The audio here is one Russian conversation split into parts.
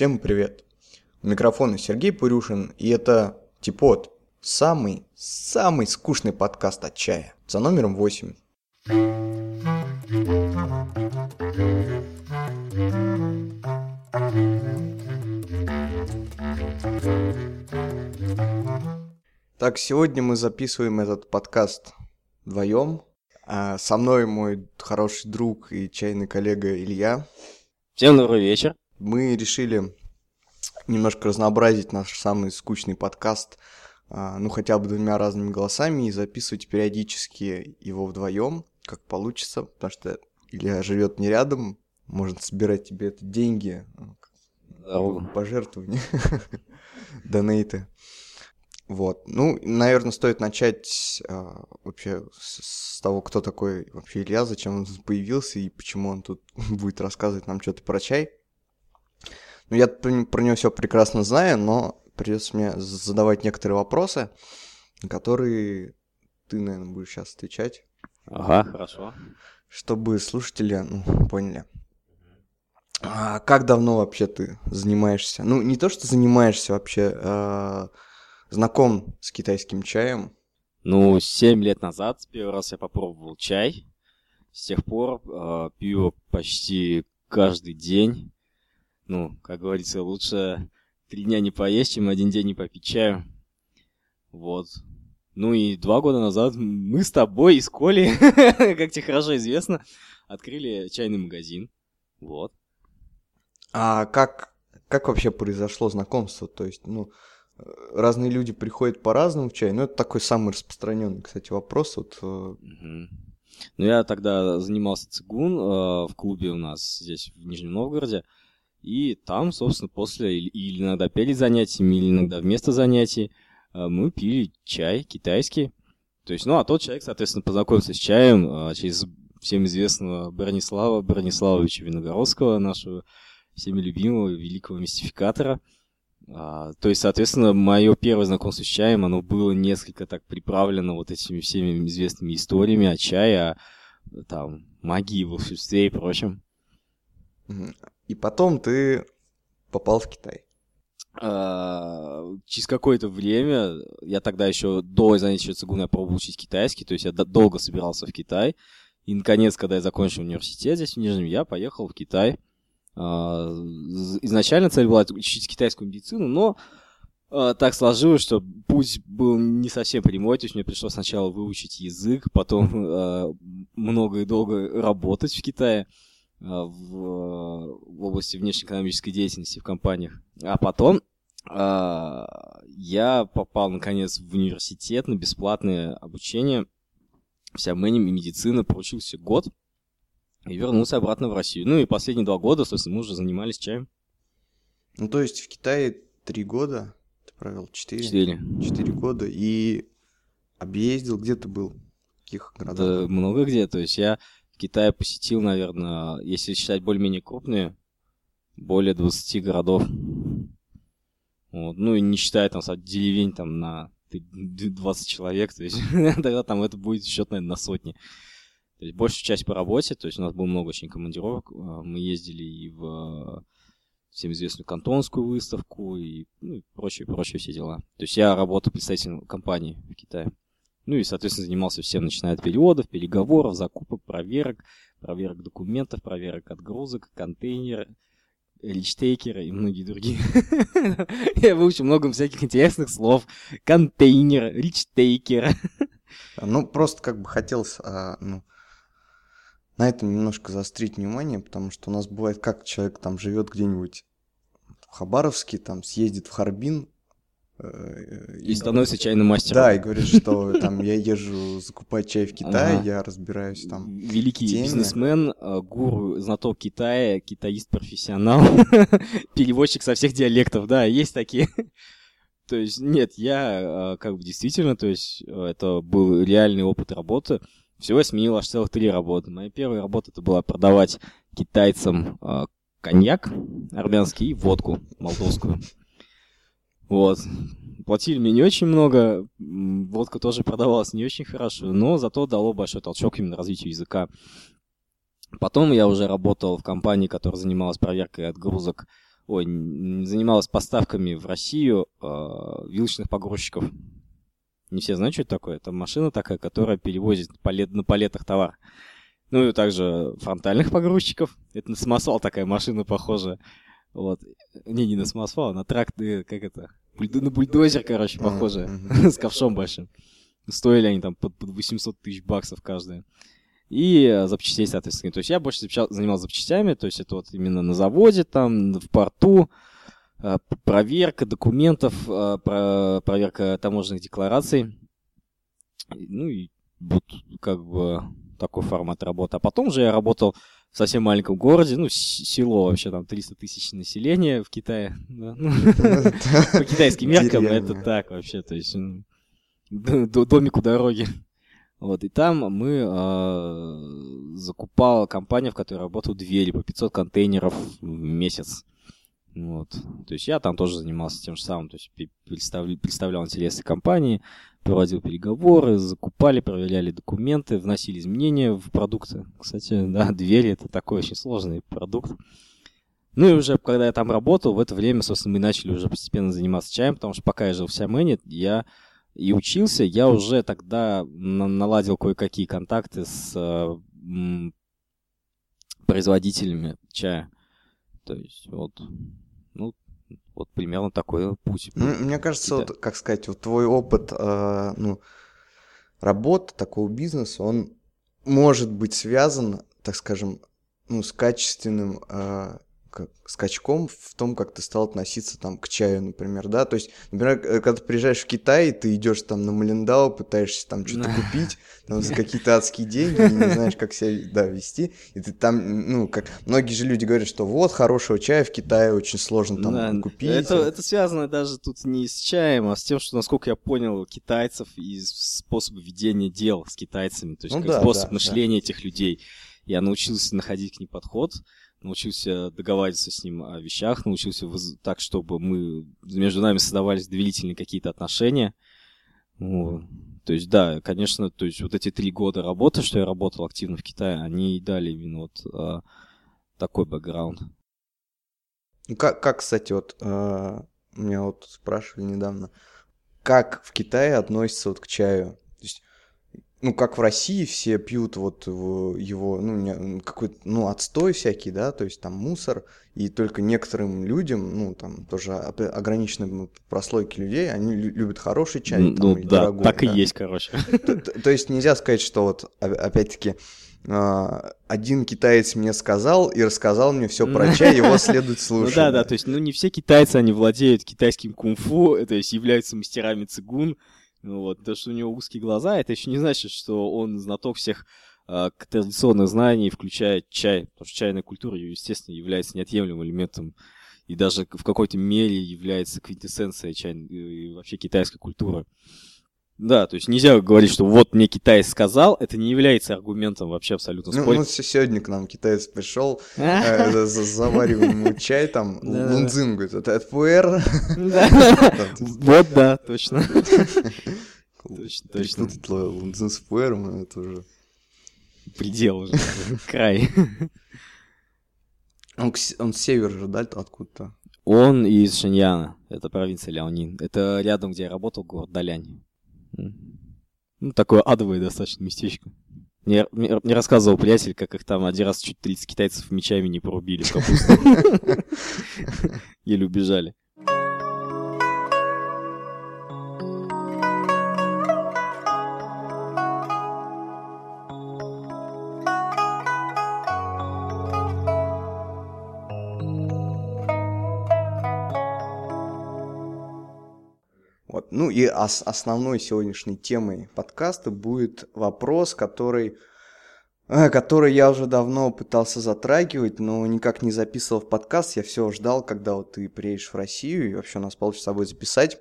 Всем привет! У микрофона Сергей Пурюшин, и это Типот, самый, самый скучный подкаст от чая, за номером 8. Так, сегодня мы записываем этот подкаст вдвоем. А со мной мой хороший друг и чайный коллега Илья. Всем добрый вечер. Мы решили немножко разнообразить наш самый скучный подкаст, а, ну хотя бы двумя разными голосами, и записывать периодически его вдвоем, как получится, потому что Илья живет не рядом, может собирать тебе это деньги, Здорово. пожертвования, донейты. Вот. Ну, наверное, стоит начать а, вообще с, с того, кто такой вообще Илья, зачем он появился и почему он тут будет рассказывать нам что-то про чай. Ну, я про него все прекрасно знаю, но придется мне задавать некоторые вопросы, на которые ты, наверное, будешь сейчас отвечать, Ага, хорошо. чтобы слушатели ну, поняли. А как давно вообще ты занимаешься? Ну, не то, что занимаешься вообще, а знаком с китайским чаем. Ну, семь лет назад первый раз я попробовал чай. С тех пор э, пью почти каждый день. Ну, как говорится, лучше три дня не поесть, чем один день не попить чаю. Вот. Ну и два года назад мы с тобой из Коли, как тебе хорошо известно, открыли чайный магазин. Вот. А как, как вообще произошло знакомство? То есть, ну, э, разные люди приходят по-разному в чай, но это такой самый распространенный, кстати, вопрос. Вот, э, Мгм. Ну, я тогда занимался цигун э, в клубе у нас здесь, в Нижнем Новгороде. И там, собственно, после или, иногда перед занятиями, или иногда вместо занятий э, мы пили чай китайский. То есть, ну, а тот человек, соответственно, познакомился с чаем э, через всем известного Бронислава Брониславовича Виногородского, нашего всеми любимого великого мистификатора. А, то есть, соответственно, мое первое знакомство с чаем, оно было несколько так приправлено вот этими всеми известными историями о чае, о там, магии, волшебстве и прочем. И потом ты попал в Китай. А, через какое-то время, я тогда еще до занятия цигуна я пробовал учить китайский, то есть я долго собирался в Китай. И, наконец, когда я закончил университет здесь, в Нижнем, я поехал в Китай. А, Изначально цель была учить китайскую медицину, но а, так сложилось, что путь был не совсем прямой, то есть мне пришлось сначала выучить язык, потом много и долго работать в Китае в, в области внешнеэкономической деятельности в компаниях. А потом а, я попал, наконец, в университет на бесплатное обучение вся мэнем и медицина, проучился год и вернулся обратно в Россию. Ну и последние два года, собственно, мы уже занимались чаем. Ну, то есть в Китае три года, ты провел четыре? Четыре. Четыре года, и объездил, где ты был? В каких Да, городах? много где. То есть я в Китае посетил, наверное, если считать более-менее крупные, более 20 городов. Вот. Ну и не считая там деревень там на ты- 20 человек, то есть тогда там это будет счет, наверное, на сотни. То есть большую часть по работе, то есть у нас было много очень командировок. А, Мы ездили и в всем известную кантонскую выставку и, ну, прочие, прочие все дела. То есть я работал представителем компании в Китае. Ну и, соответственно, занимался всем, начиная от переводов, переговоров, закупок, проверок, проверок документов, проверок отгрузок, контейнера, ричтейкера и многие другие. Я выучил много всяких интересных слов. Контейнер, ричтейкер. Ну, просто как бы хотелось, а, ну, на этом немножко заострить внимание, потому что у нас бывает, как человек там живет где-нибудь в Хабаровске, там съездит в Харбин, И становится чайным мастером. Да, и говорит, что там я езжу закупать чай в Китае, Ага. я разбираюсь там. Великий теме. бизнесмен, э, гуру, знаток Китая, китаист-профессионал, переводчик со всех диалектов, да, есть такие. То есть, нет, я э, как бы действительно, то есть, э, это был реальный опыт работы. Всего я сменил аж целых три работы. Моя первая работа это была продавать китайцам э, коньяк армянский и водку молдовскую. Вот. Платили мне не очень много, водка тоже продавалась не очень хорошо, но зато дало большой толчок именно развитию языка. Потом я уже работал в компании, которая занималась проверкой отгрузок ой, занималась поставками в Россию э, вилочных погрузчиков. Не все знают, что это такое. Это машина такая, которая перевозит палет, на палетах товар. Ну и также фронтальных погрузчиков. Это на самосвал такая машина похожая. Вот. Не, не на самосвал, а на тракт, э, как это, на бульдозер, короче, похожая, с ковшом большим. Стоили они там под, под 800 тысяч баксов каждая. И э, запчастей, соответственно. То есть я больше занимался запчастями, то есть это вот именно на заводе, там, в порту, э, проверка документов, проверка таможенных деклараций. Ну и вот как бы такой формат работы. А потом же я работал в совсем маленьком городе, ну, село вообще, там 300 тысяч населения в Китае. Ну, по китайским меркам это так вообще, то есть домик у дороги. Вот, и там мы э, закупала компания, в которой работал двери по 500 контейнеров в месяц. Вот. То есть я там тоже занимался тем же самым, то есть представлял, представлял интересы компании, проводил переговоры, закупали, проверяли документы, вносили изменения в продукты. Кстати, да, двери это такой очень сложный продукт. Ну и уже, когда я там работал, в это время, собственно, мы начали уже постепенно заниматься чаем, потому что пока я жил в Сиамене, я и учился, я уже тогда наладил кое-какие контакты с производителями чая. То есть вот, вот примерно такой путь. Мне кажется, вот, как сказать, вот твой опыт, э, ну, работы такого бизнеса, он может быть связан, так скажем, ну, с качественным э, как, скачком в том, как ты стал относиться там к чаю, например, да, то есть, например, когда ты приезжаешь в Китай, ты идешь там на Малиндау, пытаешься там что-то купить, там за какие-то адские деньги, не знаешь, как себя, да, вести, и ты там, ну, как, многие же люди говорят, что вот, хорошего чая в Китае очень сложно там да, купить. Это, это связано даже тут не с чаем, а с тем, что, насколько я понял, китайцев и способы ведения дел с китайцами, то есть ну, как да, способ да, мышления да. этих людей. Я научился находить к ним подход, научился договариваться с ним о вещах, научился воз... так, чтобы мы между нами создавались доверительные какие-то отношения. Вот. То есть, да, конечно, то есть вот эти три года работы, что я работал активно в Китае, они дали именно вот а, такой бэкграунд. Ну, как, как, кстати, вот а, меня вот спрашивали недавно, как в Китае относятся вот к чаю? Ну, как в России все пьют вот его, ну, какой-то, ну, отстой всякий, да, то есть там мусор, и только некоторым людям, ну, там тоже ограниченной прослойки людей, они любят хороший чай, ну, там, да, дорогой. так да. и есть, короче. То, то, то есть нельзя сказать, что вот, опять-таки, а, один китаец мне сказал и рассказал мне все про чай, его следует слушать. Ну да, да, то есть, ну не все китайцы, они владеют китайским кунг-фу, то есть являются мастерами цигун, ну вот, то, что у него узкие глаза, это еще не значит, что он знаток всех э, традиционных знаний, включая чай, потому что чайная культура, естественно, является неотъемлемым элементом и даже в какой-то мере является квинтэссенцией чай, и вообще китайской культуры. Да, то есть нельзя говорить, что вот мне китаец сказал, это не является аргументом вообще абсолютно. Ну, ну сегодня к нам китаец пришел, э, завариваем ему чай, там, лунзин, говорит, это ФПР. Вот, да, точно. Точно, точно. Лунзин с ФПР, это уже... Предел уже, край. Он, он с севера же, да, откуда-то? Он из Шиньяна, это провинция Ляонин. Это рядом, где я работал, город Далянь. Ну, такое адовое достаточно местечко. Мне, мне, мне рассказывал приятель, как их там один раз чуть 30 китайцев мечами не порубили в капусту. Еле убежали. Ну и ос- основной сегодняшней темой подкаста будет вопрос, который, э, который я уже давно пытался затрагивать, но никак не записывал в подкаст. Я все ждал, когда вот ты приедешь в Россию и вообще у нас получится с тобой записать.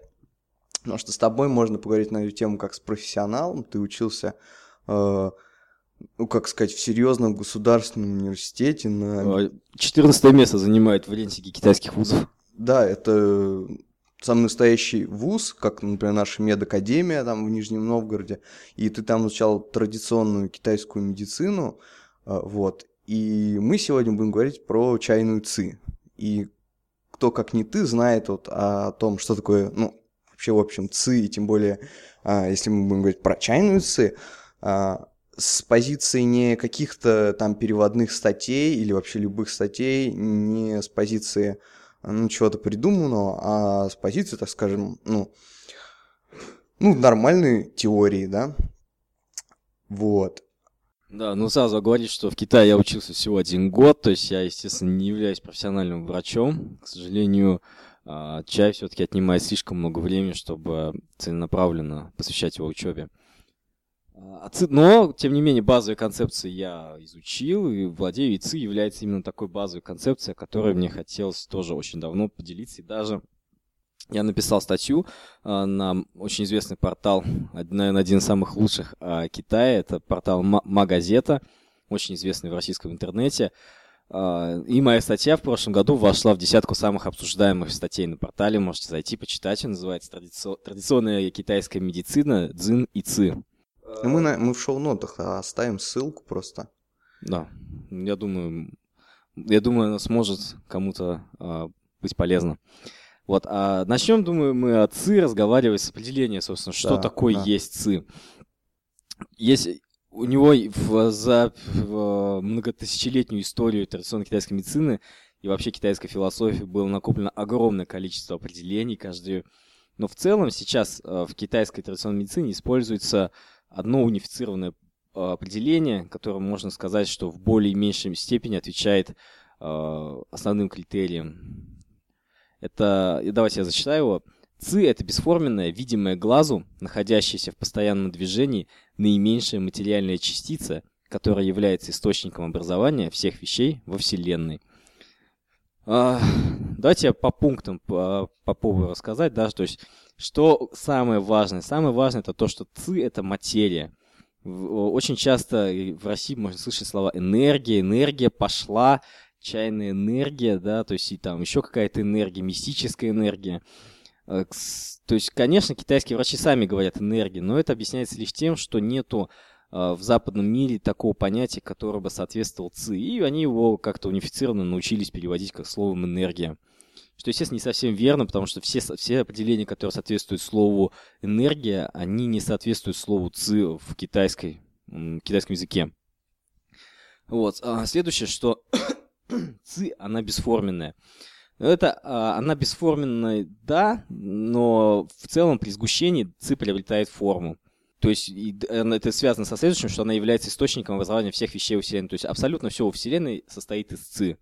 Потому что с тобой можно поговорить на эту тему как с профессионалом. Ты учился, э, ну, как сказать, в серьезном государственном университете. На... 14 место занимает в рейтинге китайских вузов. Да, это самый настоящий вуз, как, например, наша медакадемия там в Нижнем Новгороде, и ты там изучал традиционную китайскую медицину, а, вот, и мы сегодня будем говорить про чайную ци. И кто, как не ты, знает вот о том, что такое, ну, вообще, в общем, ЦИ, и тем более, а, если мы будем говорить про чайную ЦИ, а, с позиции не каких-то там переводных статей или вообще любых статей, не с позиции ну, чего-то придуманного, а с позиции, так скажем, ну, ну, нормальной теории, да. Вот. Да, ну сразу говорить, что в Китае я учился всего один год, то есть я, естественно, не являюсь профессиональным врачом. К сожалению, а, чай все-таки отнимает слишком много времени, чтобы целенаправленно посвящать его учебе. А, но, тем не менее, базовые концепции я изучил и владею. ЦИ является именно такой базовой концепцией, которой мне хотелось тоже очень давно поделиться. И даже я написал статью э, на очень известный портал, наверное, один из самых лучших э, Китая. Это портал Магазета, очень известный в российском интернете. И моя статья в прошлом году вошла в десятку самых обсуждаемых статей на портале. Можете зайти, почитать. Он называется «Традиционная китайская медицина. Дзин и Ци». Мы, на, мы в шоу-нотах оставим ссылку просто. Да, я думаю, я думаю, она сможет кому-то а, быть полезна. Вот, а начнем, думаю, мы о ЦИ разговаривать с определения, собственно, что да, такое да. есть ЦИ. Есть у него в, за в многотысячелетнюю историю традиционной китайской медицины и вообще китайской философии было накоплено огромное количество определений каждую. Но в целом сейчас а, в китайской традиционной медицине используется одно унифицированное а, определение, которое можно сказать, что в более меньшей степени отвечает э, основным критериям. Это, давайте я зачитаю его. ЦИ – это бесформенная, видимая глазу, находящаяся в постоянном движении, наименьшая материальная частица, которая является источником образования всех вещей во Вселенной. А, давайте я по пунктам по, попробую рассказать, да, то есть что самое важное? Самое важное это то, что ЦИ это материя. Очень часто в России можно слышать слова энергия, энергия пошла, чайная энергия, да, то есть и там еще какая-то энергия, мистическая энергия. Э, то есть, конечно, китайские врачи сами говорят энергия, но это объясняется лишь тем, что нету э, в западном мире такого понятия, которое бы соответствовало ЦИ, и они его как-то унифицированно научились переводить как словом энергия что, естественно, не совсем верно, потому что все, все определения, которые соответствуют слову энергия, они не соответствуют слову ци в китайской, в китайском языке. Вот. А следующее, что ци, она бесформенная. Это, а, она бесформенная, да, но в целом при сгущении ци приобретает форму. То есть это связано со следующим, что она является источником образования всех вещей во Вселенной. То есть абсолютно все во Вселенной состоит из ци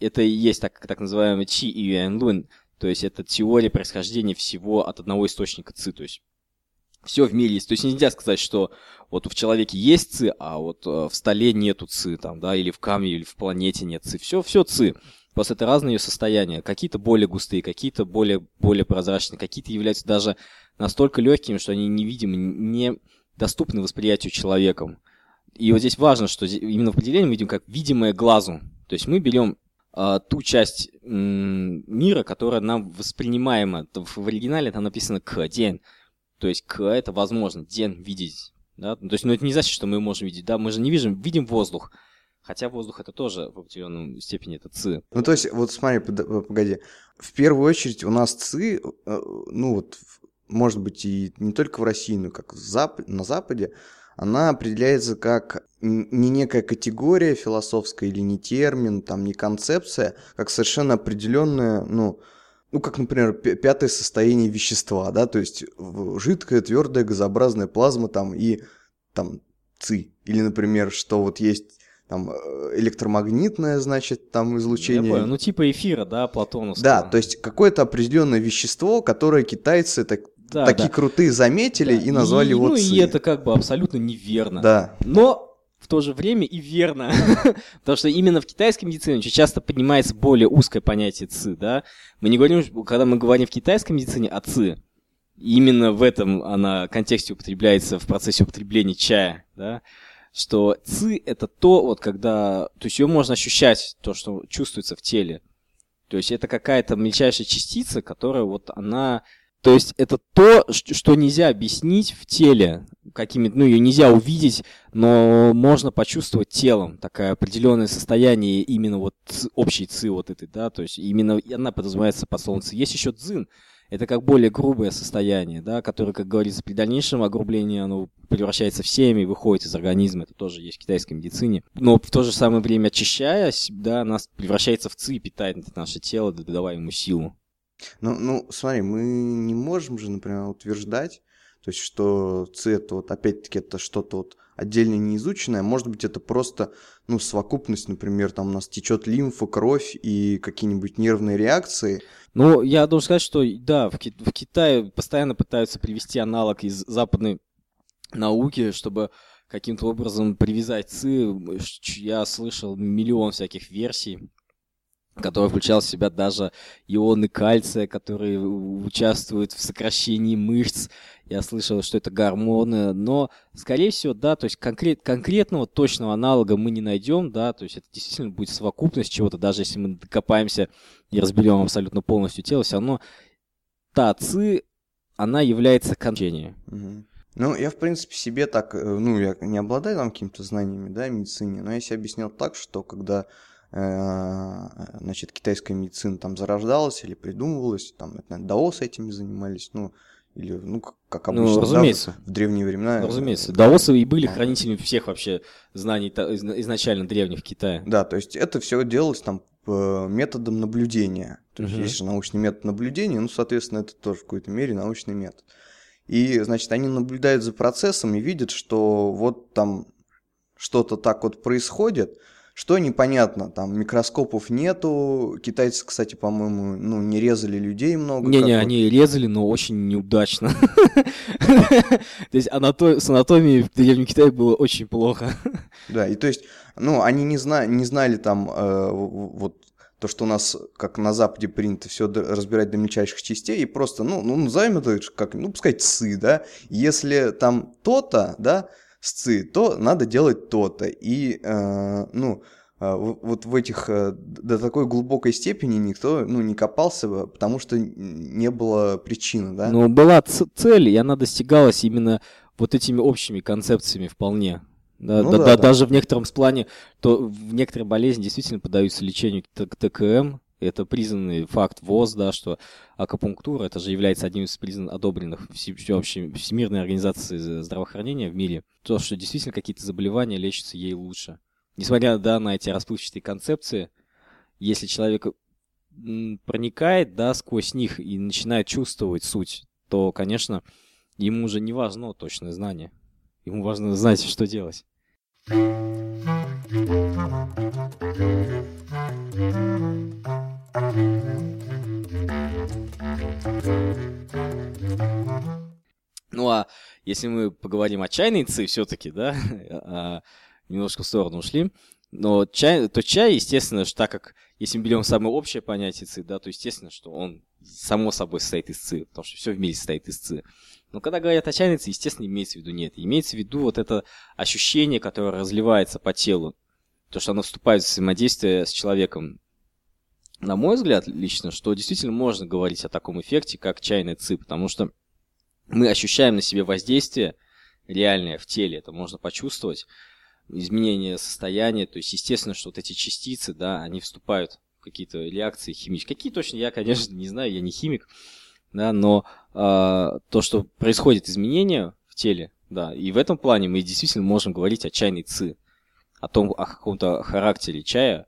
это и есть так, так называемый Чи и Юэн Лун, то есть это теория происхождения всего от одного источника ЦИ, то есть все в мире есть. То есть нельзя сказать, что вот в человеке есть ЦИ, а вот э, в столе нету ЦИ, там, да, или в камне, или в планете нет ЦИ. Все, все ЦИ. Просто это разные ее состояния. Какие-то более густые, какие-то более, более прозрачные, какие-то являются даже настолько легкими, что они невидимы, не доступны восприятию человеком. И вот здесь важно, что именно в определении мы видим как видимое глазу. То есть мы берем ту часть мира, которая нам воспринимаема. В оригинале там написано к день. То есть к это возможно, день видеть. Да? То есть, ну это не значит, что мы можем видеть, да, мы же не видим, видим воздух. Хотя воздух это тоже в определенной степени это ЦИ. Ну, то есть, вот смотри, погоди. В первую очередь у нас ЦИ, э, ну вот, может быть, и не только в России, но как в Зап... на Западе, она определяется как не некая категория философская или не термин, там, не концепция, как совершенно определенная, ну, ну, как, например, пятое состояние вещества, да, то есть жидкая, твердая, газообразная плазма там и там ЦИ. Или, например, что вот есть там э, электромагнитное, значит, там излучение. Я понял. Ну, типа эфира, да, платоновского. Да, то есть какое-то определенное вещество, которое китайцы так да, такие да. крутые заметили да. и назвали и, его Ну ЦИ. и это как бы абсолютно неверно. Да. Но в то же время и верно. Потому что именно в китайской медицине очень часто поднимается более узкое понятие ЦИ, да. Мы не говорим, когда мы говорим в китайской медицине о ЦИ, именно в этом она контексте употребляется в процессе употребления чая, да, что ЦИ это то, вот когда, то есть ее можно ощущать, то, что чувствуется в теле. То есть это какая-то мельчайшая частица, которая вот она То есть это то, что нельзя объяснить в теле какими ну, ее нельзя увидеть, но можно почувствовать телом такое определенное состояние именно вот общей ци вот этой, да, то есть именно она подразумевается по солнцу. Есть еще дзин, это как более грубое состояние, да, которое, как говорится, при дальнейшем огрублении оно превращается в семя и выходит из организма. Это тоже есть в китайской медицине. Но в то же самое время очищаясь, да, нас превращается в ци и питает наше тело, додавая ему силу. Ну, ну, смотри, мы не можем же, например, утверждать, то есть, что ЦИ вот, опять-таки, это что-то вот отдельно неизученное. Может быть, это просто, ну, совокупность, например, там у нас течет лимфа, кровь и какие-нибудь нервные реакции. Ну, я должен сказать, что, да, в, Ки- в Китае постоянно пытаются привести аналог из западной науки, чтобы каким-то образом привязать ЦИ. Я слышал миллион всяких версий который включал в себя даже ионы кальция, которые участвуют в сокращении мышц. Я слышал, что это гормоны, но, скорее всего, да, то есть конкрет, конкретного точного аналога мы не найдем, да, то есть это действительно будет совокупность чего-то, даже если мы докопаемся и разберем абсолютно полностью тело, все равно та ци, она является кончением. Ну, я, в принципе, себе так, э, ну, я не обладаю там какими-то знаниями, да, медицине, но я себе объяснил так, что когда значит, китайская медицина там зарождалась или придумывалась, там, это, наверное, даосы этими занимались, ну, или, ну, как ну, обычно, ну, разумеется. Да, в древние времена. Ну, разумеется. Даосы и были хранителями всех вообще знаний изначально древних Китая. Да, то есть это все делалось там методом наблюдения. То есть угу. есть же научный метод наблюдения, ну, соответственно, это тоже в какой-то мере научный метод. И, значит, они наблюдают за процессом и видят, что вот там что-то так вот происходит, что непонятно, там микроскопов нету, китайцы, кстати, по-моему, ну, не резали людей много. Не-не, они резали, но очень неудачно. То есть с анатомией в Древнем Китае было очень плохо. Да, и то есть, ну, они не, зна не знали там э, вот то, что у нас, как на Западе принято, все разбирать до мельчайших частей, и просто, ну, ну назовем это как, ну, пускай цы, да, если там то-то, да, сцы, то надо делать то-то. И, э, ну, э, вот в этих э, до такой глубокой степени никто ну, не копался, потому что не было причины, да? Ну, была цель, и она достигалась именно вот этими общими концепциями вполне. Да, ну, да, да, да, даже в некотором плане, то в некоторые болезни действительно поддаются лечению ТКМ, это признанный факт ВОЗ, да, что акупунктура, это же является одним из признанных, одобренных всеобщей, Всемирной организации здравоохранения в мире. То, что действительно какие-то заболевания лечатся ей лучше. Несмотря да, на эти расплывчатые концепции, если человек проникает да, сквозь них и начинает чувствовать суть, то, конечно, ему уже не важно точное знание. Ему важно знать, что делать. Ну а если мы поговорим о чайнице все-таки, да, а, немножко в сторону ушли, но чай, то чай, естественно, что так как, если мы берем самое общее понятие ци, да, то естественно, что он само собой состоит из ци, потому что все в мире состоит из ци. Но когда говорят о чайнице, естественно, имеется в виду нет. Имеется в виду вот это ощущение, которое разливается по телу. То, что оно вступает в взаимодействие с человеком на мой взгляд, лично, что действительно можно говорить о таком эффекте, как чайный ци, потому что мы ощущаем на себе воздействие реальное в теле, это можно почувствовать, изменение состояния, то есть естественно, что вот эти частицы, да, они вступают в какие-то реакции химические. Какие точно, я, конечно, не знаю, я не химик, да, но э, то, что происходит изменения в теле, да, и в этом плане мы действительно можем говорить о чайной ци, о том, о каком-то характере чая,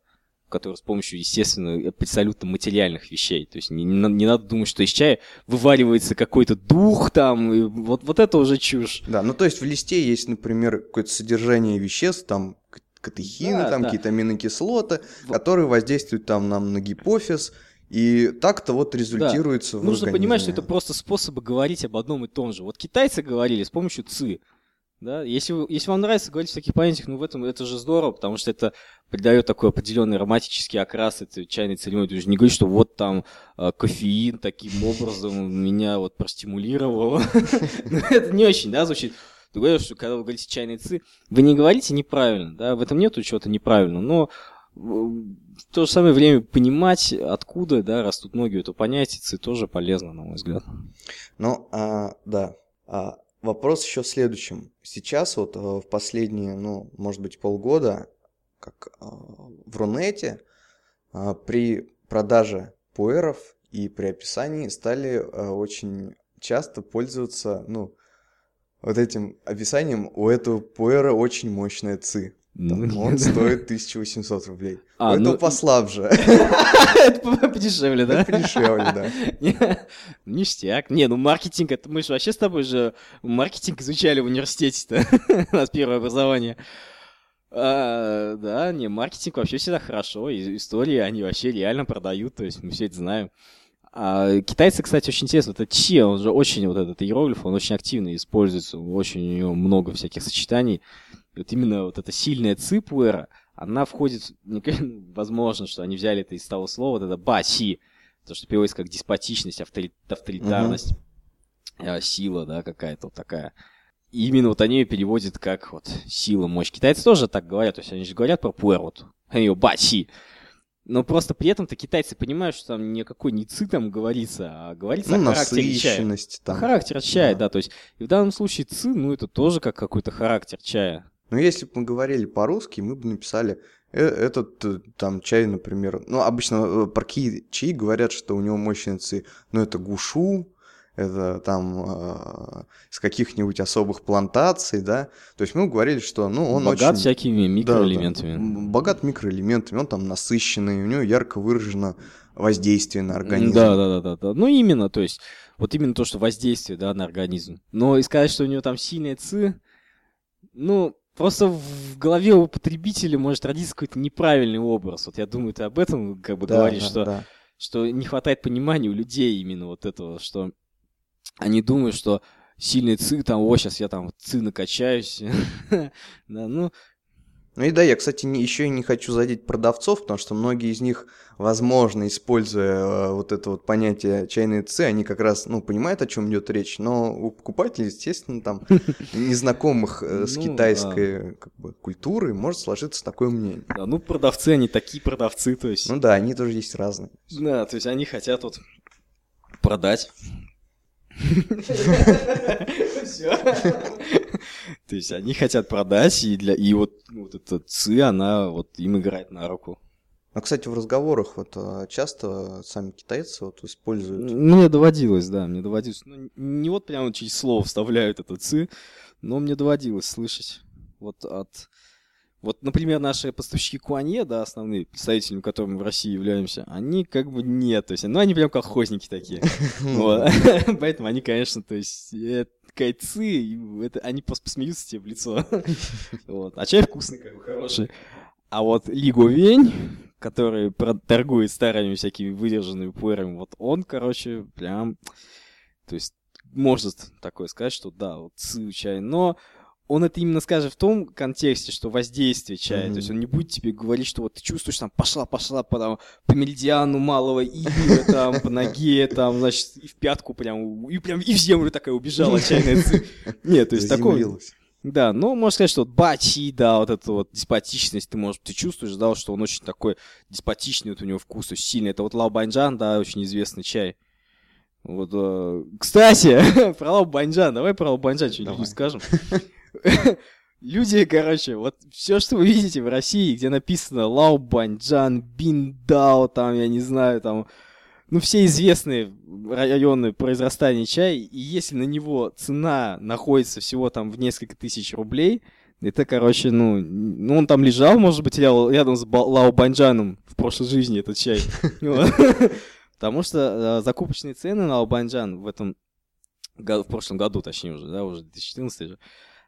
который с помощью, естественно, абсолютно материальных вещей. То есть не, не, не надо думать, что из чая вываривается какой-то дух там, и вот, вот это уже чушь. Да, ну то есть в листе есть, например, какое-то содержание веществ, там катехины, да, там да. какие-то аминокислоты, вот. которые воздействуют там нам на гипофиз, и так-то вот результируется да. в Нужно организме. понимать, что это просто способы говорить об одном и том же. Вот китайцы говорили с помощью ЦИ. Да? Если, если вам нравится говорить в таких понятиях, ну в этом это же здорово, потому что это придает такой определенный романтический окрас этой чайной церемонии. Ты же не говоришь, что вот там э, кофеин таким образом меня вот простимулировал. Ну, это не очень, да, звучит. Ты говоришь, что когда вы говорите чайные ци, вы не говорите неправильно, да, в этом нету чего-то неправильного, но в то же самое время понимать, откуда, да, растут ноги, это понятие ци тоже полезно, на мой взгляд. Ну, а, да. А, вопрос еще в следующем. Сейчас вот э, в последние, ну, может быть, полгода, как а, в Рунете, а, при продаже пуэров и при описании стали очень часто пользоваться, ну, вот этим описанием у этого пуэра очень мощная ци. Ну, он стоит 1800 рублей. А, у этого ну- послабже. Это подешевле, да? Подешевле, да. Ништяк. Не, ну маркетинг, это мы же вообще с тобой же маркетинг изучали в университете-то. У нас первое образование. А, да, не, маркетинг вообще всегда хорошо. И истории, они вообще реально продают, то есть мы все это знаем. А китайцы, кстати, очень интересно. Это че, он же очень, вот этот иероглиф, он очень активно используется. Очень у него много всяких сочетаний. Вот именно вот эта сильная ци пуэра, она входит, возможно, что они взяли это из того слова, вот это ба-си, то, что переводится как деспотичность, авторит- авторитарность, э, сила, да, какая-то вот такая. И именно вот они ее переводят как вот сила, мощь. Китайцы тоже так говорят, то есть они же говорят про пуэр, вот, они ее ба-си. Но просто при этом-то китайцы понимают, что там никакой не ци там говорится, а говорится Ну, о характере чая. там. Характер чая, Да. да. то есть и в данном случае ци, ну это тоже как какой-то характер чая. Ну, если бы мы говорили по-русски, мы бы написали э, этот э, там чай, например. Ну, обычно э, про ки- чаи говорят, что у него мощные ци. Но это гушу, это там э, с каких-нибудь особых плантаций, да. То есть мы говорили, что ну, он Богат очень... всякими Да, да, микроэлементами. м, богат микроэлементами, он там насыщенный, у него ярко выражено воздействие на организм. Да, да, да, да, да. Ну именно, то есть, вот именно то, что воздействие, да, на организм. Но и сказать, что у него там сильные ци, ну, просто в голове у потребителя может родиться какой-то неправильный образ. Вот я думаю, ты об этом как бы Да, говоришь, да, что, да. что не хватает понимания у людей именно вот этого, что они думают, что сильный ци, там, о, сейчас я там ци накачаюсь. Да, ну, Ну и да, я, кстати, еще и не хочу задеть продавцов, потому что многие из них, возможно, используя э, вот это вот понятие чайные ци, они как раз, ну, понимают, о чем идет речь, но у покупателей, естественно, там, незнакомых э, с Ну, китайской как бы, культурой, может сложиться такое мнение. да, ну, продавцы, они такие продавцы, то есть... Ну да, они тоже есть разные. Да, то есть они хотят вот продать. То есть они хотят продать, и для и вот, вот эта ЦИ, она вот им играет на руку. Но, кстати, в разговорах вот э, часто сами китайцы вот используют Мне доводилось, да, мне доводилось. Ну, не вот прямо через слово вставляют это ЦИ, но мне доводилось слышать вот от... Вот, например, наши поставщики Куанье, да, основные представителями, которыми в России являемся, они как бы нет, то есть, ну, они прям колхозники такие. Вот. Поэтому они, конечно, то есть, э, это, они просто посмеются тебе в лицо. Вот. А чай вкусный, как бы хороший. А вот Лигу Вень, который торгует старыми всякими выдержанными пуэрами, вот он, короче, прям, то есть, может такое сказать, что да, вот ци чай, но он это именно скажет в том контексте, что воздействие чая. Мгм. То есть он не будет тебе говорить, что вот ты чувствуешь там пошла, пошла по, там, по меридиану малого ига, там, по ноге, там, значит, и в пятку прям, и прям и в землю такая убежала чайная ци. Нет, то есть такое. Да, ну, можно сказать, что вот бачи, да, вот эта вот деспотичность, ты, может, ты чувствуешь, да, что он очень такой деспотичный, вот у него вкус очень сильный. Это вот Лао Баньджан, да, очень известный чай. Вот, э, кстати, про Лао Баньджан, давай про Лао Баньджан что-нибудь скажем. Люди, короче, вот все, что вы видите в России, где написано Лао Баньджан, Биндао, там, я не знаю, там, ну, все известные районы произрастания чая, и если на него цена находится всего там в несколько тысяч рублей, это, короче, ну, ну он там лежал, может быть, ря- рядом с Лао Баньджаном в прошлой жизни, этот чай. Потому что э, закупочные цены на Лао Баньджан в этом в прошлом году, точнее уже, да, уже 2014 же,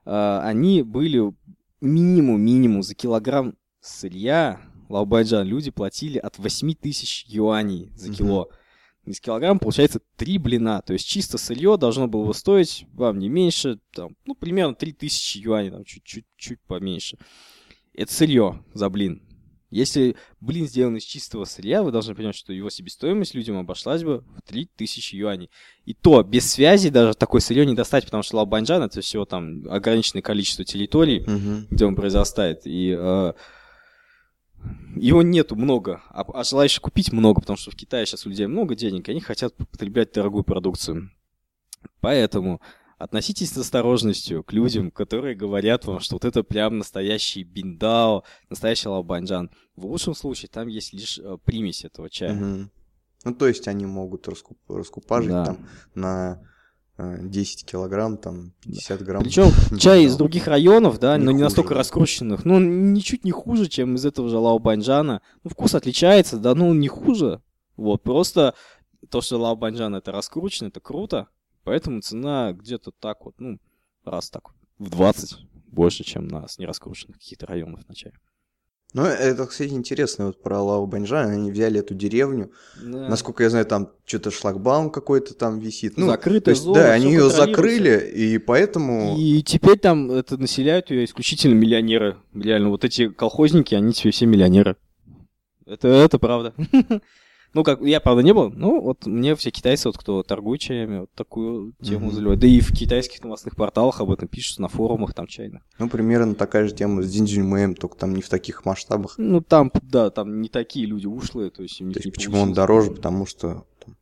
они были минимум-минимум за килограмм сырья Лаобайджан люди платили от 8 тысяч юаней за кило. Из килограмма получается 3 блина. То есть чисто сырье должно было бы стоить вам не меньше, там, ну, примерно 3 тысячи юаней, там, чуть-чуть чуть поменьше. Это сырье за блин. Если блин сделан из чистого сырья, вы должны понимать, что его себестоимость людям обошлась бы в 3 тысячи юаней. И то без связи даже такое сырье не достать, потому что Лаобанджан это всего там ограниченное количество территорий, Мгм. где он произрастает. И э, его нету много, а, а желающих купить много, потому что в Китае сейчас у людей много денег, и они хотят потреблять дорогую продукцию. Поэтому относитесь с осторожностью к людям, которые говорят вам, что вот это прям настоящий биндао, настоящий лаобанджан. В лучшем случае там есть лишь э, примесь этого чая. Мгм. Ну, то есть они могут раскуп- раскупажить Да. там на э, 10 килограмм, там 50 грамм. Причем чай из других районов, да, Не но не хуже, настолько раскрученных, ну, ничуть не хуже, чем из этого же лаобанджана. Ну, вкус отличается, да, ну, не хуже. Вот, просто то, что лаобанджан это раскручено, это круто, поэтому цена где-то так вот, ну, раз так в 20 больше, чем на с нераскрученных каких-то районов на чай. Ну, это, кстати, интересно, вот про Лао Баньжан, они взяли эту деревню, Да. насколько я знаю, там что-то шлагбаум какой-то там висит. Ну, Закрытая есть, зона, да, они ее закрыли, и поэтому... И теперь там это населяют ее исключительно миллионеры. Реально, вот эти колхозники, они теперь все миллионеры. Это, это правда. Ну, как, я, правда, не был, ну, вот мне все китайцы, вот кто торгует чаями, вот такую тему Мгм. заливают. Да и в китайских новостных порталах об этом пишут, на форумах там чайных. Ну, примерно такая же тема с Динджиньмэем, только там не в таких масштабах. Ну, там, да, там не такие люди ушлые, то есть у них То есть почему он дороже? Потому что там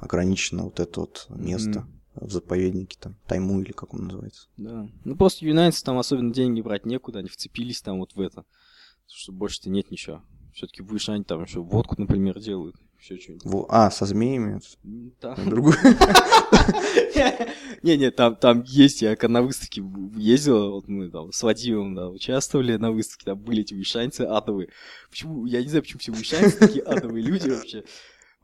ограничено вот это вот место Мгм. в заповеднике, там, Тайму или как он называется. Да. Ну, просто юнайцы там особенно деньги брать некуда, они вцепились там вот в это. Что больше-то нет ничего. Все-таки в Вышань там еще водку, например, делают. Еще что-нибудь. А, со змеями? Да. Другую. Не-не, там, там есть, я на выставке ездил, вот мы там с Вадимом да, участвовали на выставке, там были эти вышанцы адовые. Почему, я не знаю, почему все вышанцы такие адовые люди вообще.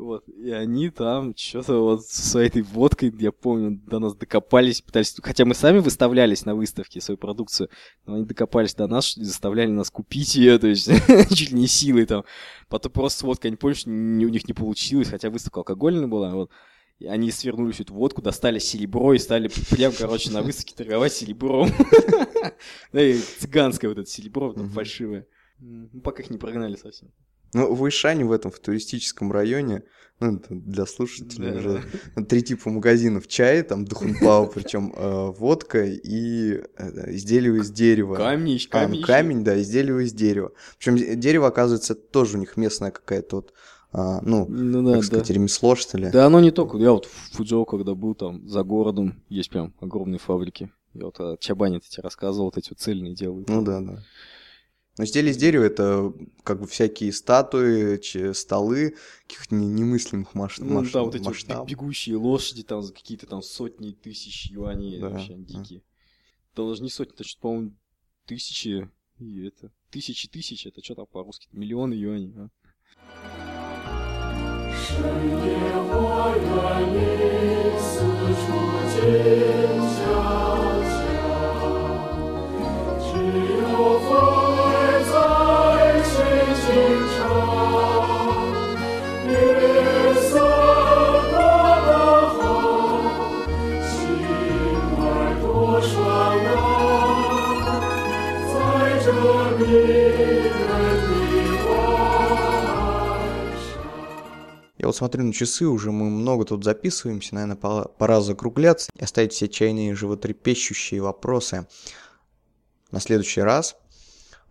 Вот, и они там что-то вот со своей этой водкой, я помню, до нас докопались, пытались, хотя мы сами выставлялись на выставке свою продукцию, но они докопались до нас, заставляли нас купить ее, то есть чуть ли не силой там. Потом просто с водкой, они поняли, что не- у них не получилось, хотя выставка алкогольная была, вот. И они свернули всю эту водку, достали серебро и стали прям, короче, на выставке торговать серебром. Да и цыганское вот это серебро, там фальшивое. Ну, пока их не прогнали совсем. Ну, в Ишане, в этом, в туристическом районе, ну, это для слушателей Да, уже, три типа магазинов. Чай, там, духунпао, причем водка и э, изделия из дерева. Камень, еще, А, ну, камень. камень, да, изделия из дерева. Причем дерево, оказывается, тоже у них местная какая-то вот, а, ну, Ну да, как да. сказать, ремесло, что ли. Да, оно не только. Я вот в Фуджоу, когда был там, за городом, есть прям огромные фабрики. Я вот о Чабане тебе рассказывал, вот эти вот цельные делают. Ну да, да. Но изделия из дерева это как бы всякие статуи, че- столы каких-то не- немыслимых маш... Ну, маш- да, вот эти вот масштабов. бегущие лошади там за какие-то там сотни тысяч юаней, Да, вообще да. дикие. Да даже не сотни, это что-то, по-моему, тысячи, и это, тысячи тысяч, это что там по-русски, миллионы юаней, а? 深夜 вот смотрю на часы, уже мы много тут записываемся, наверное, пора, закругляться и оставить все чайные животрепещущие вопросы на следующий раз.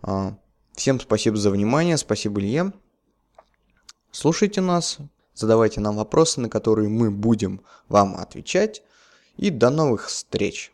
А, Всем спасибо за внимание, спасибо Илье. Слушайте нас, задавайте нам вопросы, на которые мы будем вам отвечать. И до новых встреч!